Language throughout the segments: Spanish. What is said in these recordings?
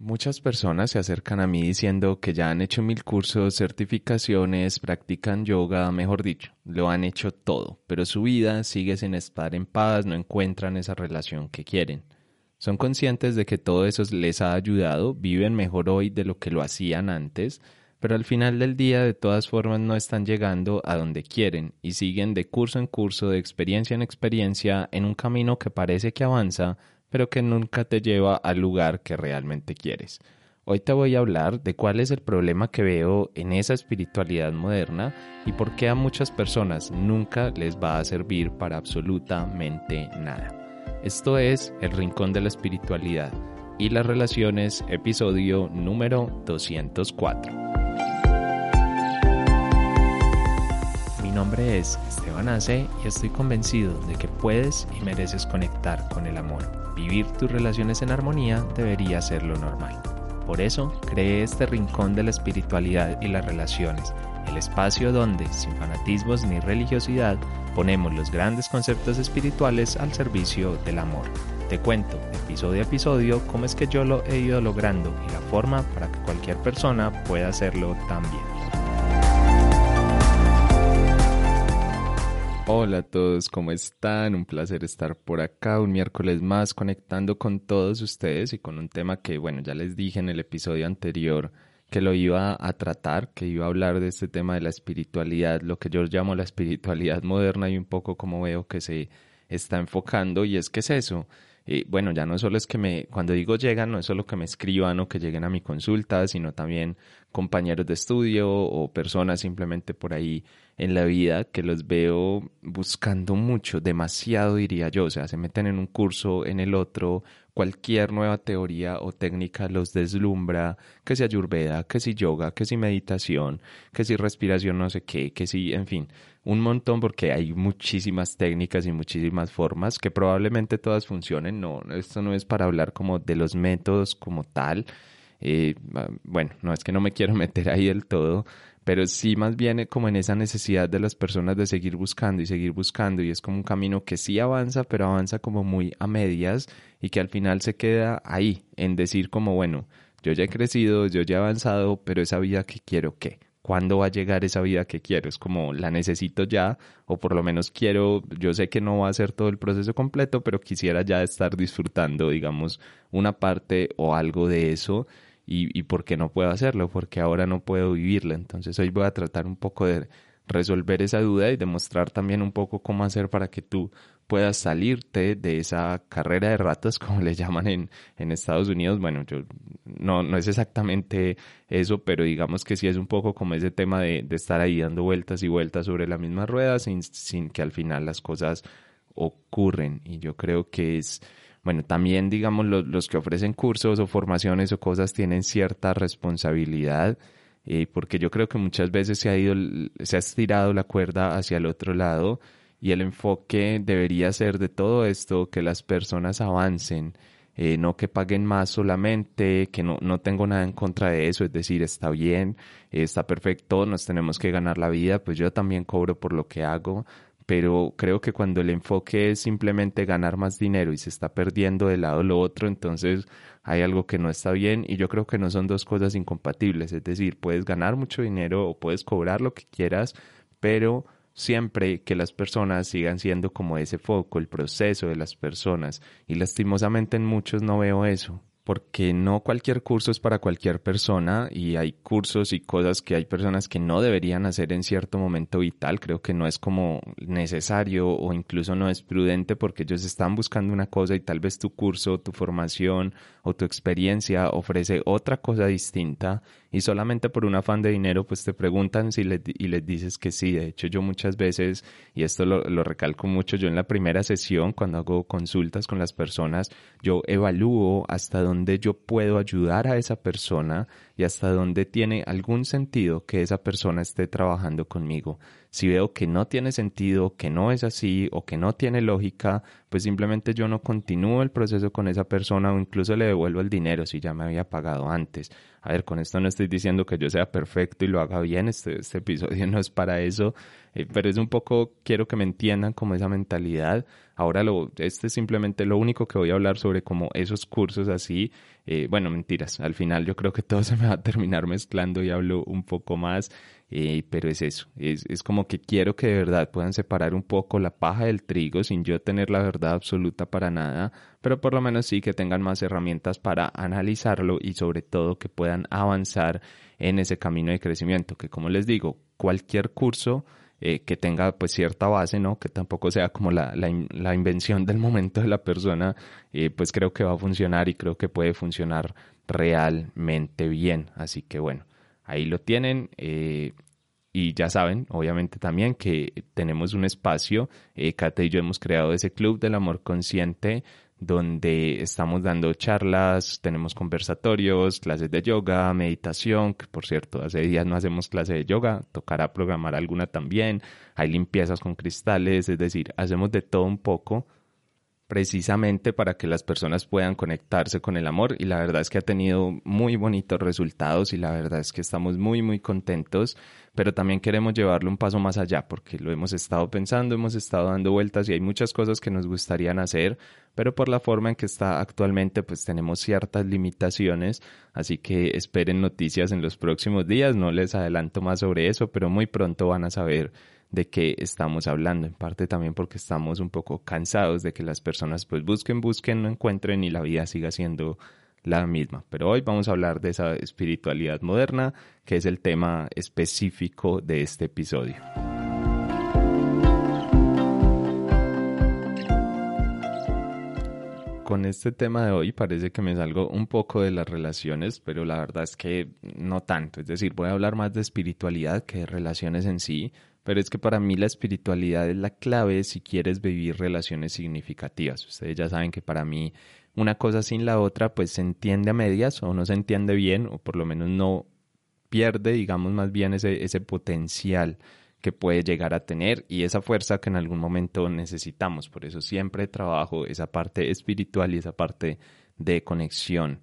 Muchas personas se acercan a mí diciendo que ya han hecho mil cursos, certificaciones, practican yoga, mejor dicho, lo han hecho todo, pero su vida sigue sin estar en paz, no encuentran esa relación que quieren. Son conscientes de que todo eso les ha ayudado, viven mejor hoy de lo que lo hacían antes, pero al final del día de todas formas no están llegando a donde quieren y siguen de curso en curso, de experiencia en experiencia, en un camino que parece que avanza, pero que nunca te lleva al lugar que realmente quieres. Hoy te voy a hablar de cuál es el problema que veo en esa espiritualidad moderna y por qué a muchas personas nunca les va a servir para absolutamente nada. Esto es El Rincón de la Espiritualidad y las Relaciones, episodio número 204. Mi nombre es Esteban Ace y estoy convencido de que puedes y mereces conectar con el amor Vivir tus relaciones en armonía debería ser lo normal. Por eso, creé este rincón de la espiritualidad y las relaciones, el espacio donde, sin fanatismos ni religiosidad, ponemos los grandes conceptos espirituales al servicio del amor. Te cuento, episodio a episodio, cómo es que yo lo he ido logrando y la forma para que cualquier persona pueda hacerlo también. Hola a todos, ¿cómo están? Un placer estar por acá un miércoles más conectando con todos ustedes y con un tema que, bueno, ya les dije en el episodio anterior que lo iba a tratar, que iba a hablar de este tema de la espiritualidad, lo que yo llamo la espiritualidad moderna y un poco como veo que se está enfocando y es que es eso. Y bueno, ya no solo es que me, cuando digo llegan, no es solo que me escriban o que lleguen a mi consulta, sino también compañeros de estudio o personas simplemente por ahí en la vida que los veo buscando mucho, demasiado diría yo, o sea, se meten en un curso, en el otro, cualquier nueva teoría o técnica los deslumbra, que si ayurveda, que si yoga, que si meditación, que si respiración no sé qué, que si, en fin, un montón porque hay muchísimas técnicas y muchísimas formas que probablemente todas funcionen, no, esto no es para hablar como de los métodos como tal, eh, bueno, no es que no me quiero meter ahí del todo, pero sí más bien como en esa necesidad de las personas de seguir buscando y seguir buscando y es como un camino que sí avanza, pero avanza como muy a medias y que al final se queda ahí en decir como, bueno, yo ya he crecido, yo ya he avanzado, pero esa vida que quiero, ¿qué? ¿Cuándo va a llegar esa vida que quiero? Es como la necesito ya, o por lo menos quiero, yo sé que no va a ser todo el proceso completo, pero quisiera ya estar disfrutando, digamos, una parte o algo de eso y, y por qué no puedo hacerlo, porque ahora no puedo vivirla. Entonces hoy voy a tratar un poco de resolver esa duda y demostrar también un poco cómo hacer para que tú puedas salirte de esa carrera de ratas, como le llaman en, en Estados Unidos. Bueno, yo no, no es exactamente eso, pero digamos que sí es un poco como ese tema de, de estar ahí dando vueltas y vueltas sobre la misma rueda sin, sin que al final las cosas ocurren. Y yo creo que es bueno, también digamos los, que ofrecen cursos o formaciones o cosas tienen cierta responsabilidad, eh, porque yo creo que muchas veces se ha ido, se ha estirado la cuerda hacia el otro lado y el enfoque debería ser de todo esto que las personas avancen, eh, no que paguen más solamente, que no, no tengo nada en contra de eso, es decir, está bien, está perfecto, nos tenemos que ganar la vida, pues yo también cobro por lo que hago, pero creo que cuando el enfoque es simplemente ganar más dinero y se está perdiendo de lado lo otro, entonces hay algo que no está bien y yo creo que no son dos cosas incompatibles, es decir, puedes ganar mucho dinero o puedes cobrar lo que quieras, pero siempre que las personas sigan siendo como ese foco, el proceso de las personas y lastimosamente en muchos no veo eso porque no cualquier curso es para cualquier persona y hay cursos y cosas que hay personas que no deberían hacer en cierto momento vital. Creo que no es como necesario o incluso no es prudente porque ellos están buscando una cosa y tal vez tu curso, tu formación o tu experiencia ofrece otra cosa distinta y solamente por un afán de dinero pues te preguntan si y les dices que sí. De hecho yo muchas veces, y esto lo, lo recalco mucho, yo en la primera sesión cuando hago consultas con las personas, yo evalúo hasta dónde yo puedo ayudar a esa persona y hasta dónde tiene algún sentido que esa persona esté trabajando conmigo. Si veo que no tiene sentido, que no es así o que no tiene lógica, pues simplemente yo no continúo el proceso con esa persona o incluso le devuelvo el dinero si ya me había pagado antes. A ver, con esto no estoy diciendo que yo sea perfecto y lo haga bien, este, este episodio no es para eso, eh, pero es un poco, quiero que me entiendan como esa mentalidad. Ahora lo, este es simplemente lo único que voy a hablar sobre como esos cursos así, eh, bueno, mentiras, al final yo creo que todo se me va a terminar mezclando y hablo un poco más, eh, pero es eso, es, es como que quiero que de verdad puedan separar un poco la paja del trigo sin yo tener la verdad absoluta para nada, pero por lo menos sí que tengan más herramientas para analizarlo y sobre todo que puedan avanzar en ese camino de crecimiento, que como les digo, cualquier curso eh, que tenga pues cierta base, ¿no? Que tampoco sea como la, la, invención del momento de la persona, eh, pues creo que va a funcionar y creo que puede funcionar realmente bien. Así que bueno, ahí lo tienen. Eh, y ya saben, obviamente también que tenemos un espacio, Kate y yo hemos creado ese club del amor consciente donde estamos dando charlas, tenemos conversatorios, clases de yoga, meditación, que por cierto, hace días no hacemos clase de yoga, tocará programar alguna también, hay limpiezas con cristales, es decir, hacemos de todo un poco precisamente para que las personas puedan conectarse con el amor. Y la verdad es que ha tenido muy bonitos resultados y la verdad es que estamos muy muy contentos pero también queremos llevarlo un paso más allá porque lo hemos estado pensando, hemos estado dando vueltas y hay muchas cosas que nos gustarían hacer pero por la forma en que está actualmente pues tenemos ciertas limitaciones así que esperen noticias en los próximos días no les adelanto más sobre eso pero muy pronto van a saber de qué estamos hablando, en parte también porque estamos un poco cansados de que las personas pues busquen, busquen, no encuentren y la vida siga siendo la misma. Pero hoy vamos a hablar de esa espiritualidad moderna, que es el tema específico de este episodio. Con este tema de hoy parece que me salgo un poco de las relaciones, pero la verdad es que no tanto. Es decir, voy a hablar más de espiritualidad que de relaciones en sí, pero es que para mí la espiritualidad es la clave si quieres vivir relaciones significativas. Ustedes ya saben que para mí una cosa sin la otra pues se entiende a medias o no se entiende bien o por lo menos no pierde, digamos, más bien ese, ese potencial que puede llegar a tener y esa fuerza que en algún momento necesitamos. Por eso siempre trabajo esa parte espiritual y esa parte de conexión.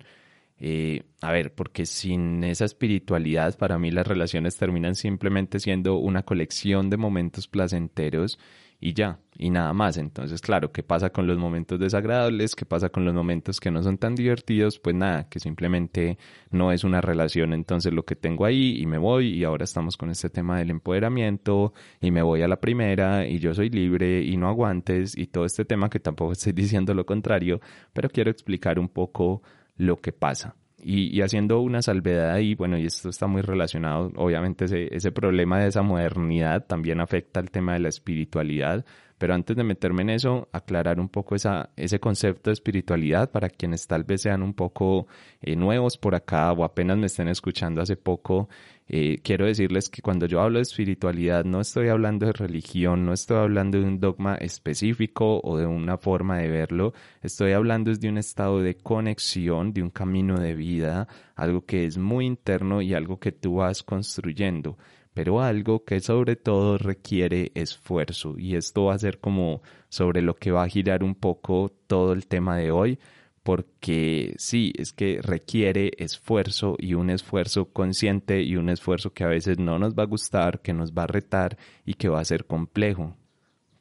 Eh, a ver, porque sin esa espiritualidad, para mí las relaciones terminan simplemente siendo una colección de momentos placenteros y ya, y nada más. Entonces, claro, ¿qué pasa con los momentos desagradables? ¿Qué pasa con los momentos que no son tan divertidos? Pues nada, que simplemente no es una relación. Entonces, lo que tengo ahí y me voy y ahora estamos con este tema del empoderamiento y me voy a la primera y yo soy libre y no aguantes y todo este tema que tampoco estoy diciendo lo contrario, pero quiero explicar un poco lo que pasa. Y, haciendo una salvedad ahí, bueno, y esto está muy relacionado, obviamente ese, ese problema de esa modernidad también afecta al tema de la espiritualidad, pero antes de meterme en eso, aclarar un poco esa, ese concepto de espiritualidad para quienes tal vez sean un poco eh, nuevos por acá o apenas me estén escuchando hace poco. Eh, quiero decirles que cuando yo hablo de espiritualidad no estoy hablando de religión, no estoy hablando de un dogma específico o de una forma de verlo, estoy hablando de un estado de conexión, de un camino de vida, algo que es muy interno y algo que tú vas construyendo pero algo que sobre todo requiere esfuerzo y esto va a ser como sobre lo que va a girar un poco todo el tema de hoy porque sí, es que requiere esfuerzo y un esfuerzo consciente y un esfuerzo que a veces no nos va a gustar, que nos va a retar y que va a ser complejo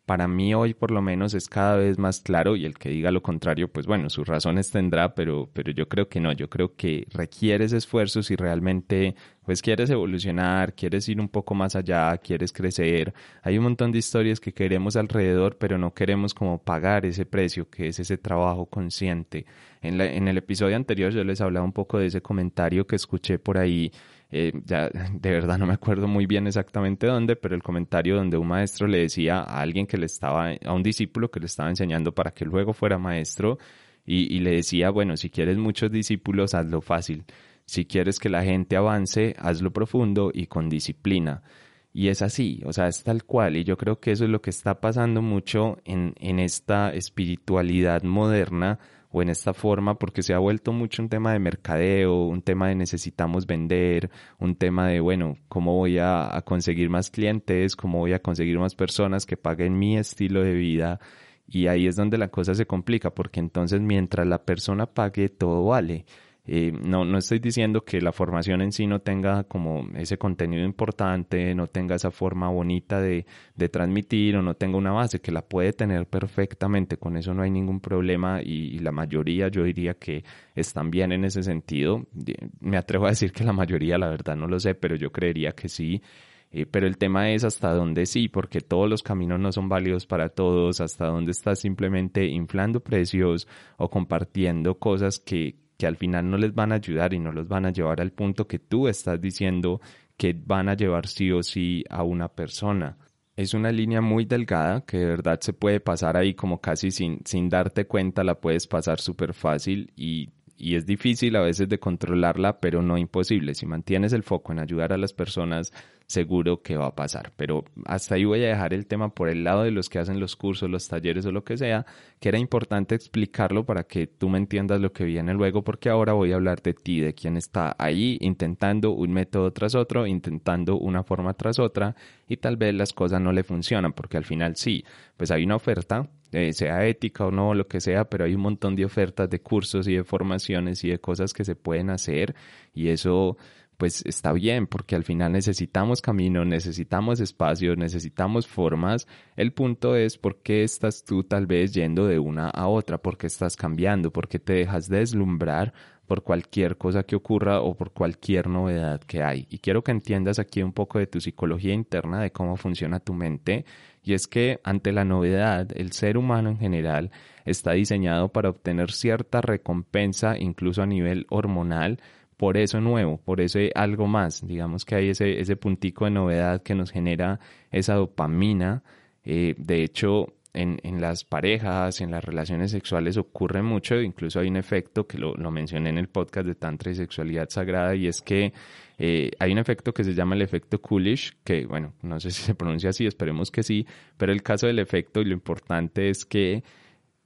para mí hoy por lo menos es cada vez más claro y el que diga lo contrario, pues bueno, sus razones tendrá, pero, pero yo creo que no, yo creo que requieres esfuerzo si realmente pues quieres evolucionar, quieres ir un poco más allá, quieres crecer. Hay un montón de historias que queremos alrededor, pero no queremos como pagar ese precio, que es ese trabajo consciente. En, la, en el episodio anterior yo les hablaba un poco de ese comentario que escuché por ahí eh, ya de verdad no me acuerdo muy bien exactamente dónde, pero el comentario donde un maestro le decía a alguien que le estaba, a un discípulo que le estaba enseñando para que luego fuera maestro, y, y le decía, bueno, si quieres muchos discípulos, hazlo fácil. Si quieres que la gente avance, hazlo profundo y con disciplina. Y es así, o sea, es tal cual. Y yo creo que eso es lo que está pasando mucho en, en esta espiritualidad moderna o en esta forma porque se ha vuelto mucho un tema de mercadeo, un tema de necesitamos vender, un tema de, bueno, cómo voy a, a conseguir más clientes, cómo voy a conseguir más personas que paguen mi estilo de vida. Y ahí es donde la cosa se complica, porque entonces mientras la persona pague, todo vale. No, no estoy diciendo que la formación en sí no tenga como ese contenido importante, no tenga esa forma bonita de, de transmitir o no tenga una base, que la puede tener perfectamente, con eso no hay ningún problema y, la mayoría yo diría que están bien en ese sentido. Me atrevo a decir que la mayoría, la verdad no lo sé, pero yo creería que sí. Eh, pero el tema es hasta dónde sí, porque todos los caminos no son válidos para todos, hasta dónde estás simplemente inflando precios o compartiendo cosas que, que al final no les van a ayudar y no los van a llevar al punto que tú estás diciendo que van a llevar sí o sí a una persona. Es una línea muy delgada que de verdad se puede pasar ahí como casi sin, sin darte cuenta, la puedes pasar súper fácil y y es difícil a veces de controlarla, pero no imposible. Si mantienes el foco en ayudar a las personas, seguro que va a pasar. Pero hasta ahí voy a dejar el tema por el lado de los que hacen los cursos, los talleres o lo que sea, que era importante explicarlo para que tú me entiendas lo que viene luego, porque ahora voy a hablar de ti, de quien está ahí intentando un método tras otro, intentando una forma tras otra y tal vez las cosas no le funcionan, porque al final sí, pues hay una oferta, eh, sea ética o no, lo que sea, pero hay un montón de ofertas de cursos y de formaciones y de cosas que se pueden hacer y eso pues está bien, porque al final necesitamos camino, necesitamos espacio, necesitamos formas. El punto es por qué estás tú tal vez yendo de una a otra, por qué estás cambiando, por qué te dejas deslumbrar por cualquier cosa que ocurra o por cualquier novedad que hay. Y quiero que entiendas aquí un poco de tu psicología interna, de cómo funciona tu mente. Y es que ante la novedad, el ser humano en general está diseñado para obtener cierta recompensa, incluso a nivel hormonal, por eso nuevo, por eso algo más. Digamos que hay ese, ese puntico de novedad que nos genera esa dopamina. Eh, de hecho, en, en, las parejas, en las relaciones sexuales ocurre mucho, incluso hay un efecto que lo, lo mencioné en el podcast de Tantra y Sexualidad Sagrada, y es que eh, hay un efecto que se llama el efecto Coolish, que bueno, no sé si se pronuncia así, esperemos que sí, pero el caso del efecto y lo importante es que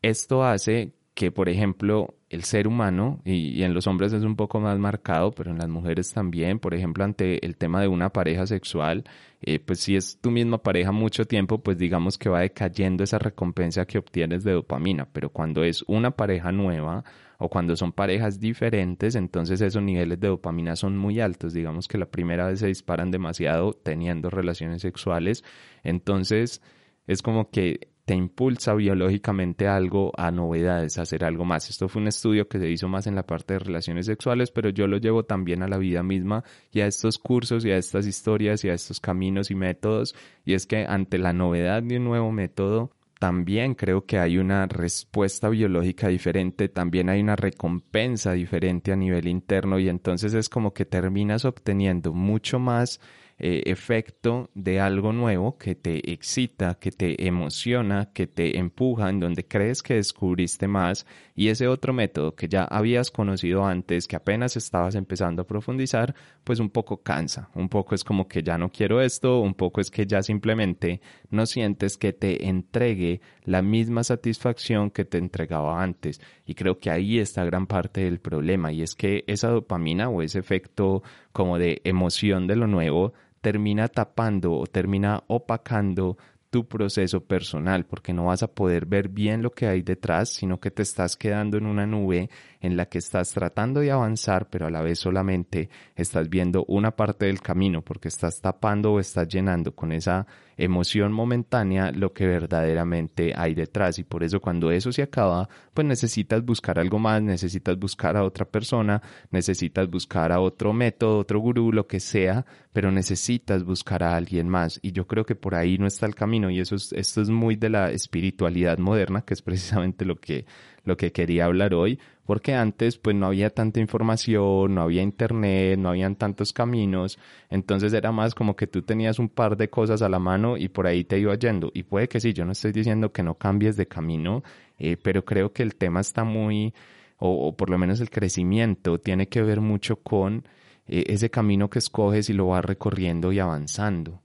esto hace que, por ejemplo, el ser humano, y, en los hombres es un poco más marcado, pero en las mujeres también, por ejemplo, ante el tema de una pareja sexual, eh, pues si es tu misma pareja mucho tiempo, pues digamos que va decayendo esa recompensa que obtienes de dopamina, pero cuando es una pareja nueva o cuando son parejas diferentes, entonces esos niveles de dopamina son muy altos, digamos que la primera vez se disparan demasiado teniendo relaciones sexuales, entonces es como que te impulsa biológicamente algo a novedades, a hacer algo más. Esto fue un estudio que se hizo más en la parte de relaciones sexuales, pero yo lo llevo también a la vida misma y a estos cursos y a estas historias y a estos caminos y métodos. Y es que ante la novedad de un nuevo método, también creo que hay una respuesta biológica diferente, también hay una recompensa diferente a nivel interno y entonces es como que terminas obteniendo mucho más eh, efecto de algo nuevo que te excita, que te emociona, que te empuja, en donde crees que descubriste más y ese otro método que ya habías conocido antes, que apenas estabas empezando a profundizar, pues un poco cansa, un poco es como que ya no quiero esto, un poco es que ya simplemente no sientes que te entregue la misma satisfacción que te entregaba antes. Y creo que ahí está gran parte del problema y es que esa dopamina o ese efecto como de emoción de lo nuevo termina tapando o termina opacando tu proceso personal, porque no vas a poder ver bien lo que hay detrás, sino que te estás quedando en una nube en la que estás tratando de avanzar, pero a la vez solamente estás viendo una parte del camino, porque estás tapando o estás llenando con esa emoción momentánea lo que verdaderamente hay detrás. Y por eso cuando eso se acaba, pues necesitas buscar algo más, necesitas buscar a otra persona, necesitas buscar a otro método, otro gurú, lo que sea, pero necesitas buscar a alguien más. Y yo creo que por ahí no está el camino. Y eso es, esto es muy de la espiritualidad moderna, que es precisamente lo que, lo que quería hablar hoy, porque antes pues no había tanta información, no había internet, no habían tantos caminos, entonces era más como que tú tenías un par de cosas a la mano y por ahí te iba yendo. Y puede que sí, yo no estoy diciendo que no cambies de camino, eh, pero creo que el tema está muy, o, por lo menos el crecimiento tiene que ver mucho con eh, ese camino que escoges y lo vas recorriendo y avanzando.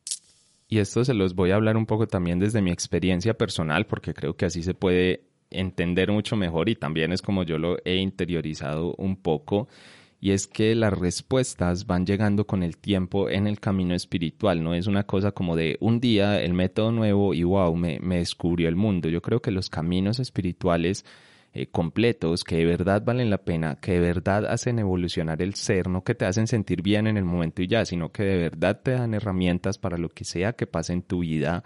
Y esto se los voy a hablar un poco también desde mi experiencia personal, porque creo que así se puede entender mucho mejor y también es como yo lo he interiorizado un poco y es que las respuestas van llegando con el tiempo en el camino espiritual, no es una cosa como de un día el método nuevo y wow, me, me descubrió el mundo. Yo creo que los caminos espirituales eh, completos que de verdad valen la pena, que de verdad hacen evolucionar el ser, no que te hacen sentir bien en el momento y ya, sino que de verdad te dan herramientas para lo que sea que pase en tu vida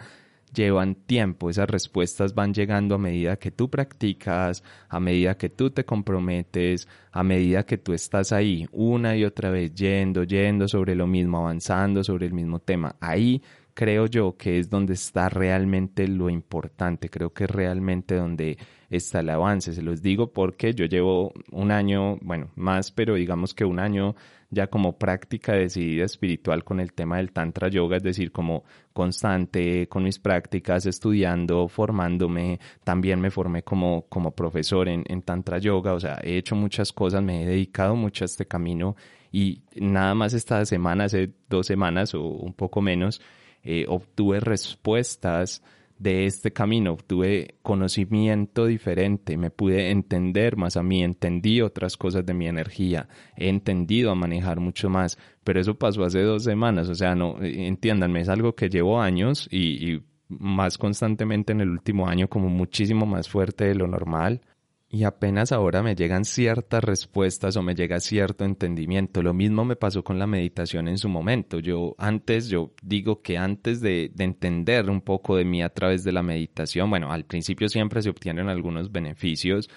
llevan tiempo, esas respuestas van llegando a medida que tú practicas, a medida que tú te comprometes, a medida que tú estás ahí una y otra vez yendo, yendo sobre lo mismo, avanzando sobre el mismo tema. Ahí creo yo que es donde está realmente lo importante, creo que es realmente donde está el avance. Se los digo porque yo llevo un año, bueno, más, pero digamos que un año ya como práctica decidida espiritual con el tema del Tantra Yoga, es decir, como constante con mis prácticas, estudiando, formándome, también me formé como, como profesor en, en Tantra Yoga, o sea, he hecho muchas cosas, me he dedicado mucho a este camino y nada más esta semana, hace dos semanas o un poco menos, eh, obtuve respuestas de este camino, tuve conocimiento diferente, me pude entender más a mí, entendí otras cosas de mi energía, he entendido a manejar mucho más, pero eso pasó hace dos semanas, o sea, no, entiéndanme, es algo que llevo años y más constantemente en el último año como muchísimo más fuerte de lo normal y apenas ahora me llegan ciertas respuestas o me llega cierto entendimiento. Lo mismo me pasó con la meditación en su momento. Yo antes, yo digo que antes de, de, entender un poco de mí a través de la meditación, bueno, al principio siempre se obtienen algunos beneficios,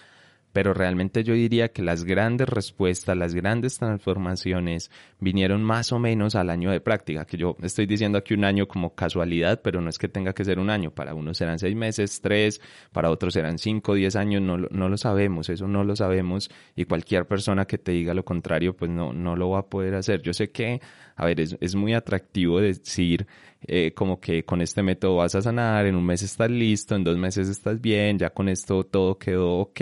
pero realmente yo diría que las grandes respuestas, las grandes transformaciones vinieron más o menos al año de práctica, que yo estoy diciendo aquí un año como casualidad, pero no es que tenga que ser un año, para unos serán seis meses, tres, para otros serán cinco, diez años, no, no lo sabemos, eso no lo sabemos y cualquier persona que te diga lo contrario, pues no, no lo va a poder hacer. Yo sé que, a ver, es, es muy atractivo decir eh, como que con este método vas a sanar, en un mes estás listo, en dos meses estás bien, ya con esto todo quedó ok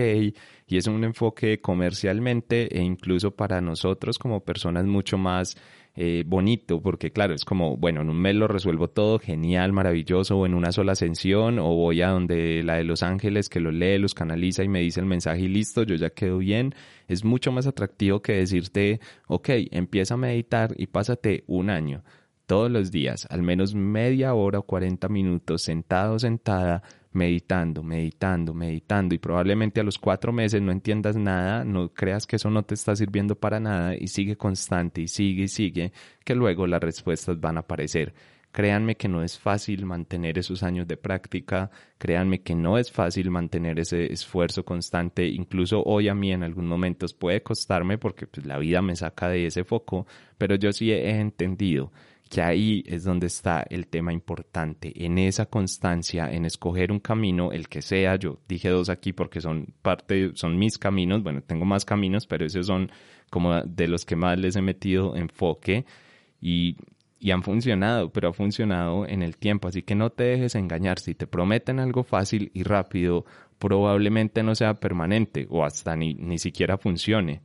y es un enfoque comercialmente e incluso para nosotros como personas mucho más eh, bonito, porque claro, es como, bueno, en un mes lo resuelvo todo, genial, maravilloso, o en una sola ascensión, o voy a donde la de Los Ángeles que lo lee, los canaliza y me dice el mensaje y listo, yo ya quedo bien. Es mucho más atractivo que decirte, ok, empieza a meditar y pásate un año todos los días, al menos media hora o 40 minutos, sentado, sentada, meditando, meditando, meditando y probablemente a los cuatro meses no entiendas nada, no creas que eso no te está sirviendo para nada y sigue constante y sigue y sigue, que luego las respuestas van a aparecer. Créanme que no es fácil mantener esos años de práctica, créanme que no es fácil mantener ese esfuerzo constante, incluso hoy a mí en algunos momentos puede costarme porque pues, la vida me saca de ese foco, pero yo sí he entendido que ahí es donde está el tema importante, en esa constancia, en escoger un camino, el que sea, yo dije dos aquí porque son parte, son mis caminos, bueno, tengo más caminos, pero esos son como de los que más les he metido enfoque y, y han funcionado, pero ha funcionado en el tiempo, así que no te dejes engañar, si te prometen algo fácil y rápido, probablemente no sea permanente o hasta ni, ni siquiera funcione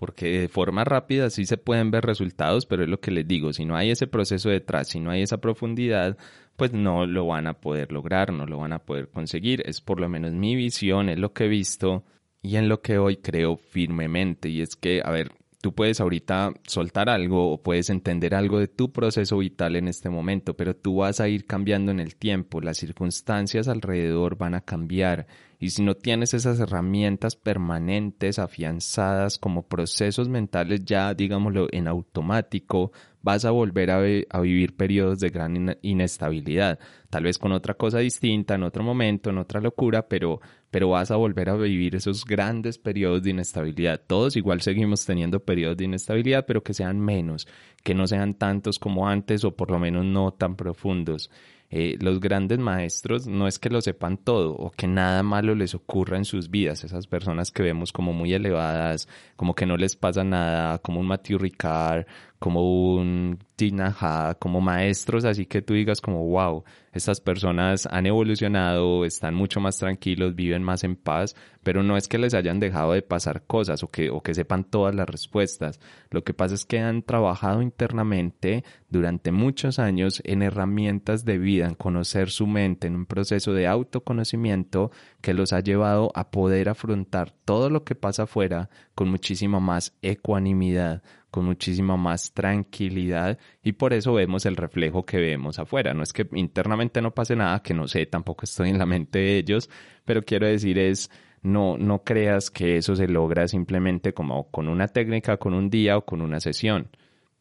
porque de forma rápida sí se pueden ver resultados, pero es lo que les digo, si no hay ese proceso detrás, si no hay esa profundidad, pues no lo van a poder lograr, no lo van a poder conseguir. Es por lo menos mi visión, es lo que he visto y en lo que hoy creo firmemente. Y es que, a ver, tú puedes ahorita soltar algo o puedes entender algo de tu proceso vital en este momento, pero tú vas a ir cambiando en el tiempo, las circunstancias alrededor van a cambiar y si no tienes esas herramientas permanentes, afianzadas como procesos mentales ya, digámoslo, en automático, vas a volver a, vivir periodos de gran inestabilidad. Tal vez con otra cosa distinta, en otro momento, en otra locura, pero, pero vas a volver a vivir esos grandes periodos de inestabilidad. Todos igual seguimos teniendo periodos de inestabilidad, pero que sean menos, que no sean tantos como antes o por lo menos no tan profundos. Eh, los grandes maestros no es que lo sepan todo o que nada malo les ocurra en sus vidas, esas personas que vemos como muy elevadas, como que no les pasa nada, como un Matthew Ricard, como un Tinaja, como maestros, así que tú digas como, wow, estas personas han evolucionado, están mucho más tranquilos, viven más en paz, pero no es que les hayan dejado de pasar cosas o que, o que sepan todas las respuestas. Lo que pasa es que han trabajado internamente durante muchos años en herramientas de vida, en conocer su mente, en un proceso de autoconocimiento que los ha llevado a poder afrontar todo lo que pasa afuera con muchísima más ecuanimidad, con muchísima más tranquilidad y por eso vemos el reflejo que vemos afuera. No es que internamente no pase nada, que no sé, tampoco estoy en la mente de ellos, pero quiero decir es no, no creas que eso se logra simplemente como con una técnica, con un día o con una sesión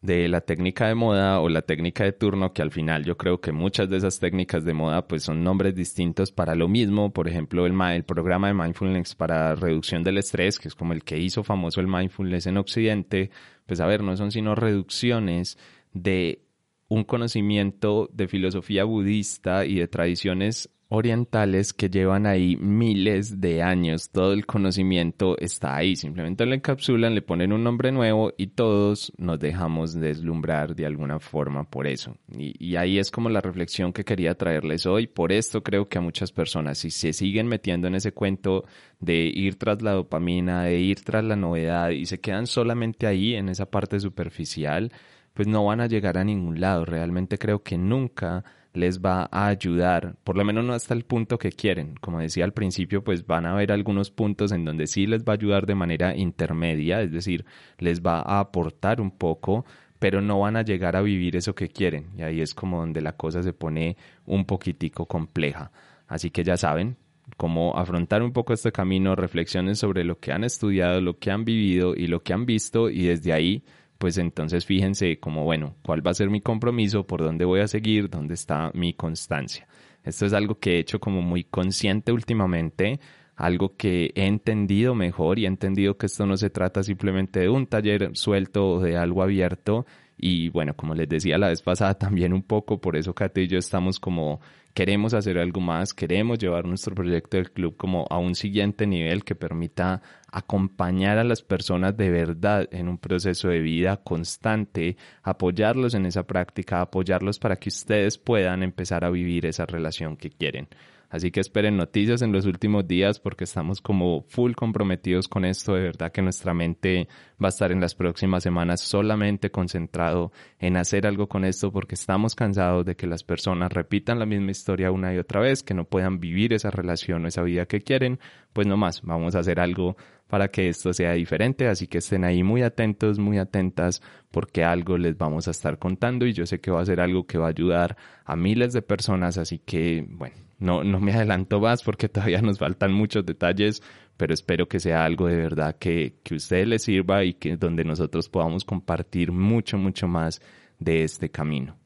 de la técnica de moda o la técnica de turno, que al final yo creo que muchas de esas técnicas de moda pues son nombres distintos para lo mismo. Por ejemplo, el, el programa de mindfulness para reducción del estrés, que es como el que hizo famoso el mindfulness en Occidente, pues a ver, no son sino reducciones de un conocimiento de filosofía budista y de tradiciones orientales que llevan ahí miles de años. Todo el conocimiento está ahí. Simplemente lo encapsulan, le ponen un nombre nuevo y todos nos dejamos deslumbrar de alguna forma por eso. Y, y, ahí es como la reflexión que quería traerles hoy. Por esto creo que a muchas personas, si se siguen metiendo en ese cuento de ir tras la dopamina, de ir tras la novedad y se quedan solamente ahí en esa parte superficial, pues no van a llegar a ningún lado. Realmente creo que nunca les va a ayudar, por lo menos no hasta el punto que quieren. Como decía al principio, pues van a haber algunos puntos en donde sí les va a ayudar de manera intermedia, es decir, les va a aportar un poco, pero no van a llegar a vivir eso que quieren. Y ahí es como donde la cosa se pone un poquitico compleja. Así que ya saben, cómo afrontar un poco este camino, reflexionen sobre lo que han estudiado, lo que han vivido y lo que han visto y desde ahí pues entonces fíjense como, bueno, cuál va a ser mi compromiso, por dónde voy a seguir, dónde está mi constancia. Esto es algo que he hecho como muy consciente últimamente, algo que he entendido mejor y he entendido que esto no se trata simplemente de un taller suelto o de algo abierto. Y bueno, como les decía la vez pasada también un poco, por eso Kate y yo estamos como queremos hacer algo más, queremos llevar nuestro proyecto del club como a un siguiente nivel que permita acompañar a las personas de verdad en un proceso de vida constante, apoyarlos en esa práctica, apoyarlos para que ustedes puedan empezar a vivir esa relación que quieren. Así que esperen noticias en los últimos días porque estamos como full comprometidos con esto. De verdad que nuestra mente va a estar en las próximas semanas solamente concentrado en hacer algo con esto porque estamos cansados de que las personas repitan la misma historia una y otra vez, que no puedan vivir esa relación o esa vida que quieren. Pues no más, vamos a hacer algo para que esto sea diferente. Así que estén ahí muy atentos, muy atentas, porque algo les vamos a estar contando y yo sé que va a ser algo que va a ayudar a miles de personas. Así que, bueno, no, no me adelanto más porque todavía nos faltan muchos detalles, pero espero que sea algo de verdad que, que a ustedes les sirva y que donde nosotros podamos compartir mucho, mucho más de este camino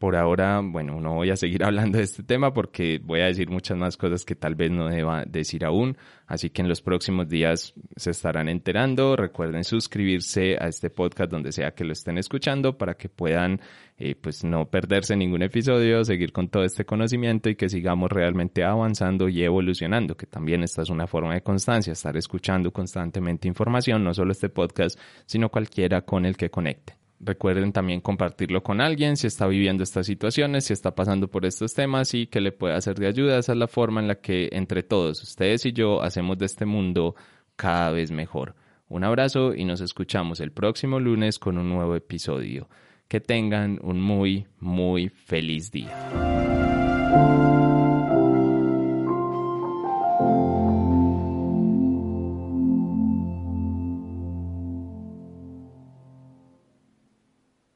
por ahora, bueno, no voy a seguir hablando de este tema porque voy a decir muchas más cosas que tal vez no deba decir aún. Así que en los próximos días se estarán enterando. Recuerden suscribirse a este podcast donde sea que lo estén escuchando para que puedan, eh, pues, no perderse ningún episodio, seguir con todo este conocimiento y que sigamos realmente avanzando y evolucionando, que también esta es una forma de constancia, estar escuchando constantemente información, no solo este podcast, sino cualquiera con el que conecte. Recuerden también compartirlo con alguien si está viviendo estas situaciones, si está pasando por estos temas y que le pueda hacer de ayuda. Esa es la forma en la que entre todos, ustedes y yo, hacemos de este mundo cada vez mejor. Un abrazo y nos escuchamos el próximo lunes con un nuevo episodio. Que tengan un muy, muy feliz día.